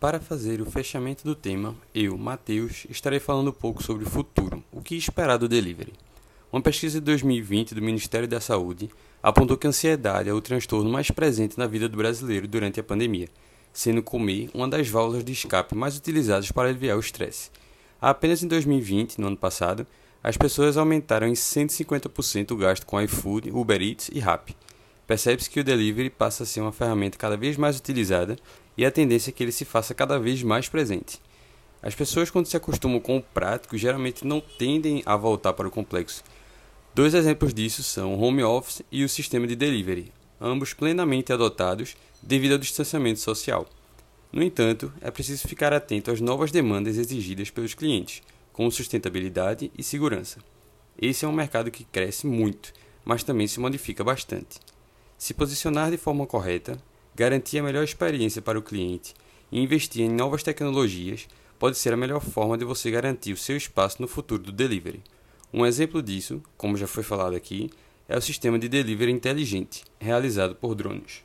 Para fazer o fechamento do tema, eu, Matheus, estarei falando um pouco sobre o futuro, o que esperar do delivery. Uma pesquisa de 2020 do Ministério da Saúde apontou que a ansiedade é o transtorno mais presente na vida do brasileiro durante a pandemia, sendo comer uma das válvulas de escape mais utilizadas para aliviar o estresse. Apenas em 2020, no ano passado, as pessoas aumentaram em 150% o gasto com iFood, Uber Eats e Rappi. Percebe-se que o delivery passa a ser uma ferramenta cada vez mais utilizada e a tendência é que ele se faça cada vez mais presente. As pessoas, quando se acostumam com o prático, geralmente não tendem a voltar para o complexo. Dois exemplos disso são o home office e o sistema de delivery, ambos plenamente adotados devido ao distanciamento social. No entanto, é preciso ficar atento às novas demandas exigidas pelos clientes, como sustentabilidade e segurança. Esse é um mercado que cresce muito, mas também se modifica bastante. Se posicionar de forma correta, Garantir a melhor experiência para o cliente e investir em novas tecnologias pode ser a melhor forma de você garantir o seu espaço no futuro do delivery. Um exemplo disso, como já foi falado aqui, é o sistema de delivery inteligente, realizado por drones.